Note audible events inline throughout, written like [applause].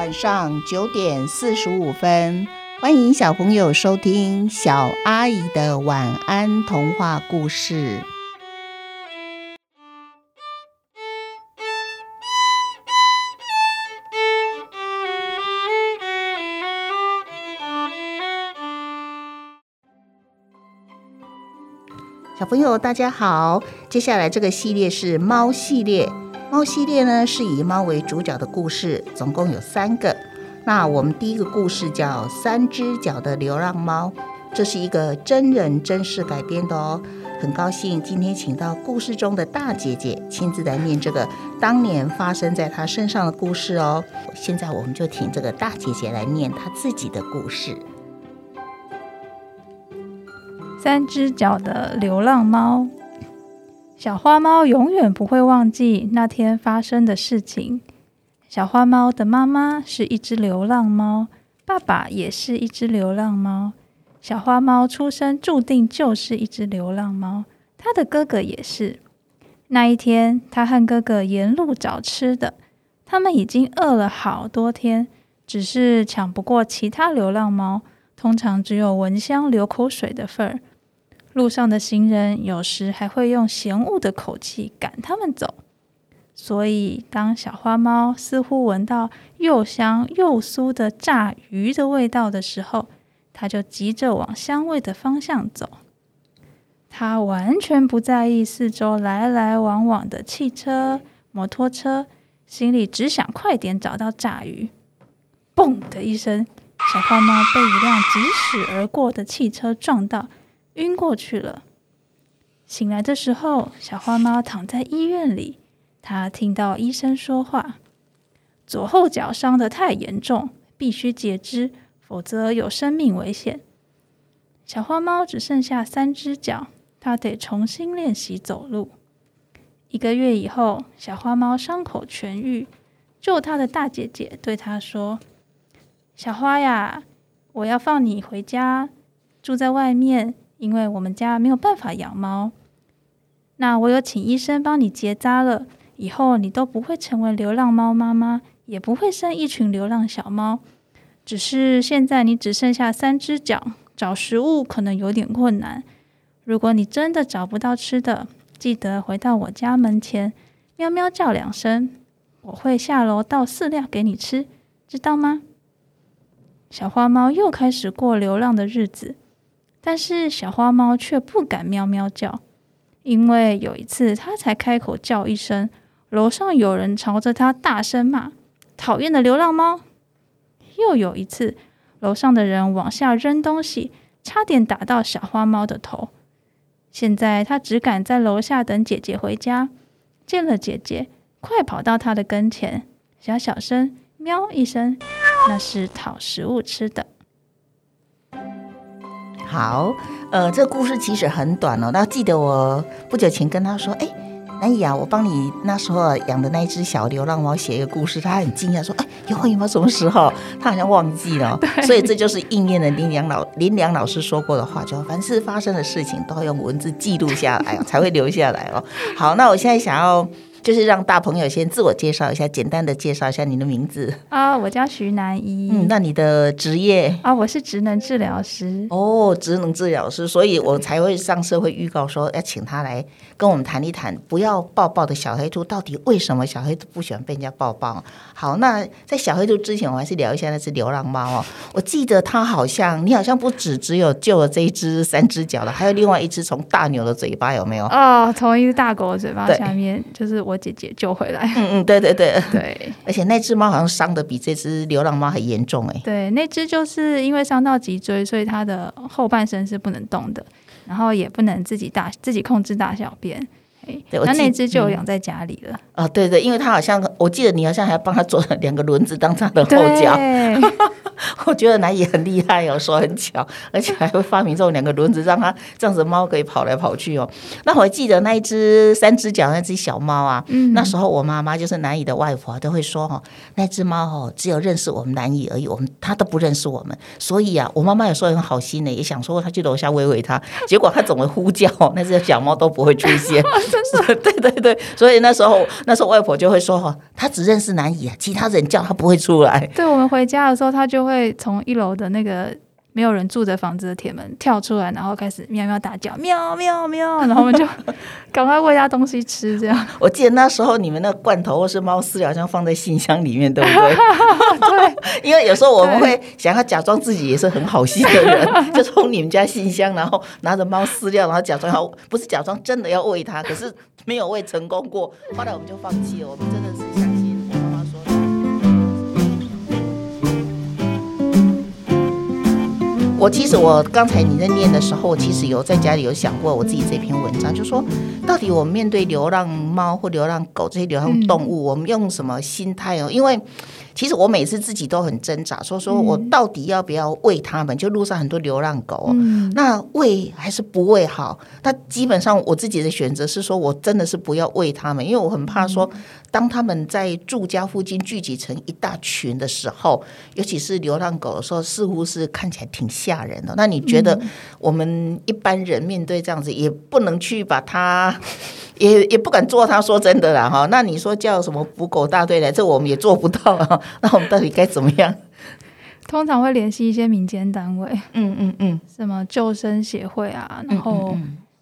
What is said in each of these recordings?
晚上九点四十五分，欢迎小朋友收听小阿姨的晚安童话故事。小朋友，大家好！接下来这个系列是猫系列。猫系列呢是以猫为主角的故事，总共有三个。那我们第一个故事叫《三只脚的流浪猫》，这是一个真人真事改编的哦。很高兴今天请到故事中的大姐姐亲自来念这个当年发生在她身上的故事哦。现在我们就请这个大姐姐来念她自己的故事。三只脚的流浪猫，小花猫永远不会忘记那天发生的事情。小花猫的妈妈是一只流浪猫，爸爸也是一只流浪猫。小花猫出生注定就是一只流浪猫，它的哥哥也是。那一天，它和哥哥沿路找吃的，他们已经饿了好多天，只是抢不过其他流浪猫，通常只有闻香流口水的份儿。路上的行人有时还会用嫌恶的口气赶他们走，所以当小花猫似乎闻到又香又酥的炸鱼的味道的时候，它就急着往香味的方向走。它完全不在意四周来来往往的汽车、摩托车，心里只想快点找到炸鱼。嘣的一声，小花猫被一辆疾驶而过的汽车撞到。晕过去了。醒来的时候，小花猫躺在医院里。它听到医生说话：“左后脚伤得太严重，必须截肢，否则有生命危险。”小花猫只剩下三只脚，它得重新练习走路。一个月以后，小花猫伤口痊愈。救它的大姐姐对它说：“小花呀，我要放你回家，住在外面。”因为我们家没有办法养猫，那我有请医生帮你结扎了，以后你都不会成为流浪猫妈妈，也不会生一群流浪小猫。只是现在你只剩下三只脚，找食物可能有点困难。如果你真的找不到吃的，记得回到我家门前，喵喵叫两声，我会下楼倒饲料给你吃，知道吗？小花猫又开始过流浪的日子。但是小花猫却不敢喵喵叫，因为有一次它才开口叫一声，楼上有人朝着它大声骂：“讨厌的流浪猫！”又有一次，楼上的人往下扔东西，差点打到小花猫的头。现在它只敢在楼下等姐姐回家，见了姐姐，快跑到她的跟前，小小声喵一声，那是讨食物吃的。好，呃，这个故事其实很短哦。那记得我不久前跟他说，哎，南雅啊，我帮你那时候养的那一只小流浪猫写一个故事。他很惊讶，说，哎，有有猫什么时候？他好像忘记了。[laughs] 所以这就是应验了林良老林良老师说过的话，就凡是发生的事情都要用文字记录下来，才会留下来哦。好，那我现在想要。就是让大朋友先自我介绍一下，简单的介绍一下你的名字啊，我叫徐南一。嗯，那你的职业啊，我是职能治疗师。哦，职能治疗师，所以我才会上社会预告说要请他来跟我们谈一谈，不要抱抱的小黑兔到底为什么小黑兔不喜欢被人家抱抱？好，那在小黑兔之前，我还是聊一下那只流浪猫哦。我记得它好像，你好像不止只有救了这一只三只脚的，还有另外一只从大牛的嘴巴有没有？哦，从一只大狗的嘴巴下面就是。我姐姐救回来。嗯嗯，对对对对，而且那只猫好像伤的比这只流浪猫还严重哎。对，那只就是因为伤到脊椎，所以它的后半身是不能动的，然后也不能自己大自己控制大小便。那那只就养在家里了啊！对对，因为它好像我记得你好像还帮它做了两个轮子当它的后脚。[laughs] 我觉得南也很厉害哦，说很巧，而且还会发明这种两个轮子，让它这样子猫可以跑来跑去哦。[laughs] 那我还记得那一只三只脚那只小猫啊，那时候我妈妈就是南姨的外婆都会说哦，那只猫哦只有认识我们南姨而已，我们它都不认识我们。所以啊，我妈妈有时候很好心的，也想说她去楼下喂喂它，[laughs] 结果它总会呼叫，那只小猫都不会出现。是对对对，所以那时候那时候外婆就会说哈，它只认识南姨啊，其他人叫它不会出来。对我们回家的时候，它就会从一楼的那个。没有人住的房子的铁门跳出来，然后开始喵喵大叫，喵喵喵，然后我们就 [laughs] 赶快喂它东西吃。这样，我记得那时候你们那罐头或是猫饲料好，像放在信箱里面，对不对？[laughs] 对，[laughs] 因为有时候我们会想要假装自己也是很好心的人，就从你们家信箱，然后拿着猫饲料，然后假装要不是假装真的要喂它，可是没有喂成功过。后来我们就放弃了，我们真的是我其实我刚才你在念的时候，我其实有在家里有想过我自己这篇文章，就说到底我们面对流浪猫或流浪狗这些流浪动物，我们用什么心态哦？因为其实我每次自己都很挣扎，说说我到底要不要喂他们？就路上很多流浪狗，那喂还是不喂好？那基本上我自己的选择是说，我真的是不要喂他们，因为我很怕说，当他们在住家附近聚集成一大群的时候，尤其是流浪狗的时候，似乎是看起来挺吓人的。那你觉得我们一般人面对这样子，也不能去把它。也也不敢做，他说真的啦哈。那你说叫什么捕狗大队来，这我们也做不到啊。[laughs] 那我们到底该怎么样？通常会联系一些民间单位，嗯嗯嗯，什么救生协会啊，然后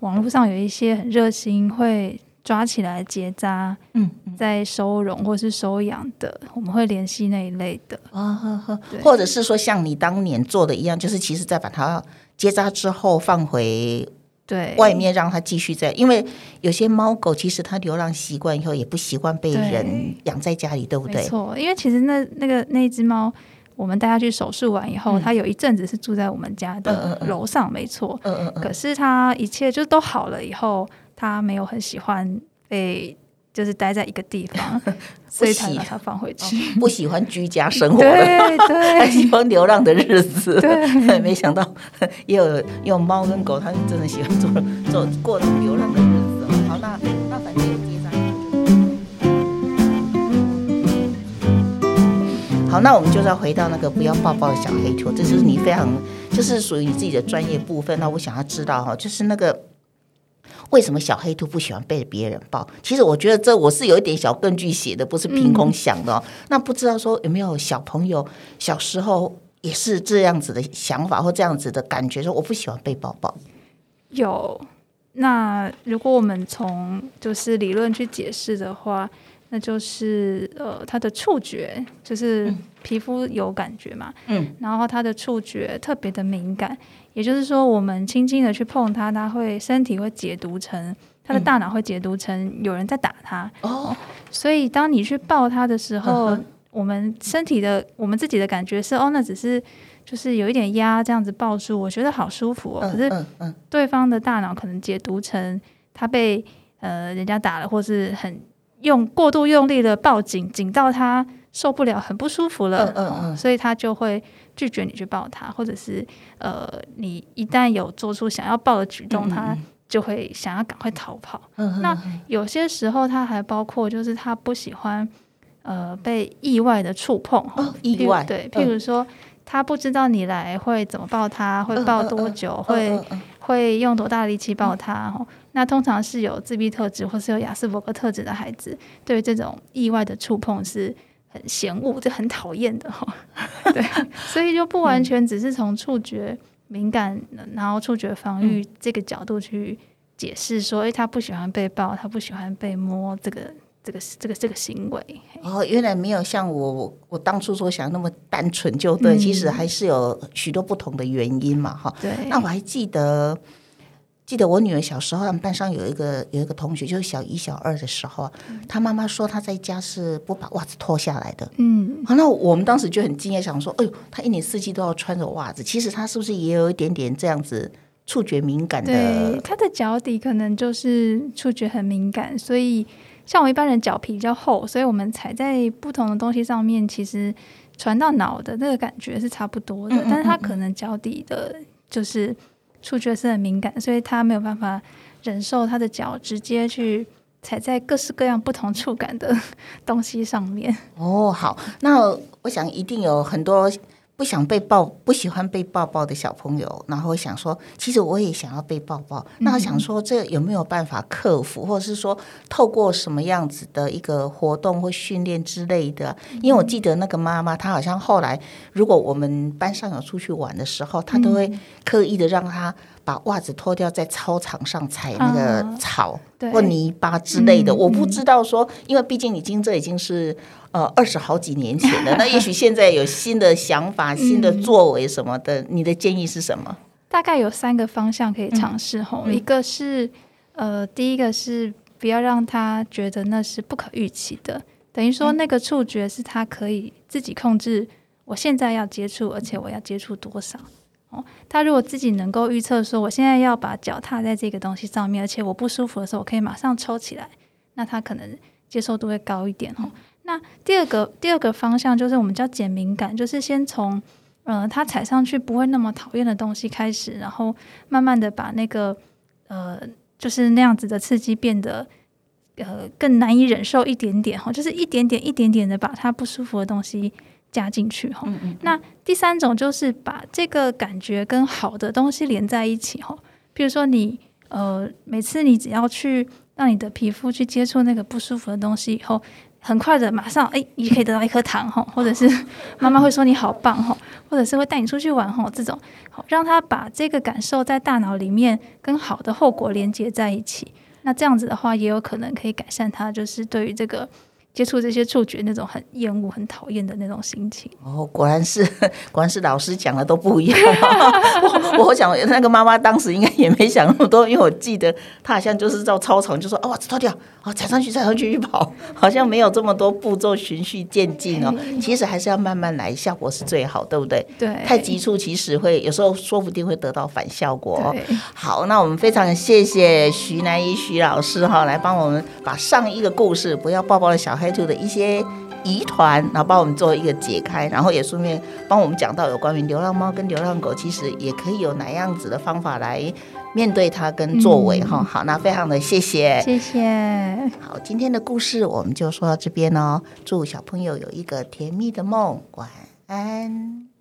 网络上有一些很热心会抓起来结扎，嗯，在收容或是收养的，我们会联系那一类的啊，或者是说像你当年做的一样，就是其实再把它结扎之后放回。对，外面让它继续在，因为有些猫狗其实它流浪习惯以后也不习惯被人养在家里，对不对？没错，因为其实那那个那只猫，我们带它去手术完以后，它有一阵子是住在我们家的楼上，没错。嗯嗯嗯。可是它一切就都好了以后，它没有很喜欢被。就是待在一个地方，[laughs] 所以才把它放回去。不喜欢居家生活，对对，喜欢流浪的日子。对，[laughs] 没想到 [laughs] 也有有猫跟狗，他们真的喜欢做做过流浪的日子。好，那那反正有接上。好，那我们就再回到那个不要抱抱的小黑球，这就是你非常就是属于你自己的专业部分。那我想要知道哈，就是那个。为什么小黑兔不喜欢被别人抱？其实我觉得这我是有一点小根据写的，不是凭空想的。那不知道说有没有小朋友小时候也是这样子的想法或这样子的感觉，说我不喜欢被抱抱。有。那如果我们从就是理论去解释的话，那就是呃，他的触觉就是皮肤有感觉嘛，嗯，然后他的触觉特别的敏感。也就是说，我们轻轻的去碰它，它会身体会解读成，他的大脑会解读成有人在打它。哦，所以当你去抱他的时候，我们身体的我们自己的感觉是，哦，那只是就是有一点压这样子抱住，我觉得好舒服哦。可是，对方的大脑可能解读成他被呃人家打了，或是很用过度用力的抱紧，紧到他受不了，很不舒服了。嗯嗯嗯，所以他就会。拒绝你去抱他，或者是呃，你一旦有做出想要抱的举动，他就会想要赶快逃跑。那有些时候，他还包括就是他不喜欢呃被意外的触碰。意外对，譬如说，他不知道你来会怎么抱他，会抱多久，会会用多大力气抱它。那通常是有自闭特质或是有雅斯伯格特质的孩子，对这种意外的触碰是。很嫌恶，这很讨厌的哈。[laughs] 对，所以就不完全只是从触觉敏感，然后触觉防御这个角度去解释说，哎，他不喜欢被抱，他不喜欢被摸，这个这个这个这个行为。哦，原来没有像我我我当初所想那么单纯，就对，其实还是有许多不同的原因嘛，哈。对。那我还记得。记得我女儿小时候，他们班上有一个有一个同学，就是小一、小二的时候，他妈妈说她在家是不把袜子脱下来的。嗯，好，那我们当时就很惊讶，想说，哎呦，她一年四季都要穿着袜子，其实她是不是也有一点点这样子触觉敏感的？对，她的脚底可能就是触觉很敏感，所以像我一般人脚皮比较厚，所以我们踩在不同的东西上面，其实传到脑的那个感觉是差不多的，但是他可能脚底的就是。触觉是很敏感，所以他没有办法忍受他的脚直接去踩在各式各样不同触感的 [laughs] 东西上面。哦，好，那我想一定有很多不不想被抱、不喜欢被抱抱的小朋友，然后想说，其实我也想要被抱抱。那我想说，这有没有办法克服，或者是说，透过什么样子的一个活动或训练之类的？因为我记得那个妈妈，她好像后来，如果我们班上有出去玩的时候，她都会刻意的让他把袜子脱掉，在操场上踩那个草或泥巴之类的。我不知道说，因为毕竟已经这已经是。呃，二十好几年前的，[laughs] 那也许现在有新的想法、[laughs] 新的作为什么的，你的建议是什么？大概有三个方向可以尝试吼，一个是呃，第一个是不要让他觉得那是不可预期的，等于说那个触觉是他可以自己控制，我现在要接触，而且我要接触多少哦。他如果自己能够预测说，我现在要把脚踏在这个东西上面，而且我不舒服的时候，我可以马上抽起来，那他可能接受度会高一点哦。那第二个第二个方向就是我们叫减敏感，就是先从呃他踩上去不会那么讨厌的东西开始，然后慢慢的把那个呃就是那样子的刺激变得呃更难以忍受一点点哈，就是一点点一点点的把它不舒服的东西加进去哈。那第三种就是把这个感觉跟好的东西连在一起哈，比如说你呃每次你只要去让你的皮肤去接触那个不舒服的东西以后。很快的，马上哎，你可以得到一颗糖哈，[laughs] 或者是妈妈会说你好棒哈，或者是会带你出去玩哈，这种好让他把这个感受在大脑里面跟好的后果连接在一起，那这样子的话也有可能可以改善他就是对于这个。接触这些触觉，那种很厌恶、很讨厌的那种心情。哦，果然是，[laughs] 果然是老师讲的都不一样。[laughs] 我我想那个妈妈当时应该也没想那么多，因为我记得她好像就是到操场就说：“哦，脱掉，哦，踩上去，踩上去去跑。[laughs] ”好像没有这么多步骤，循序渐进哦。其实还是要慢慢来，效果是最好，对不对？对。太急促，其实会有时候说不定会得到反效果。哦好，那我们非常谢谢徐南一徐老师哈，来帮我们把上一个故事不要抱抱的小孩。开出的一些疑团，然后帮我们做一个解开，然后也顺便帮我们讲到有关于流浪猫跟流浪狗，其实也可以有哪样子的方法来面对它跟作为哈。好，那非常的谢谢，谢谢。好，今天的故事我们就说到这边哦。祝小朋友有一个甜蜜的梦，晚安。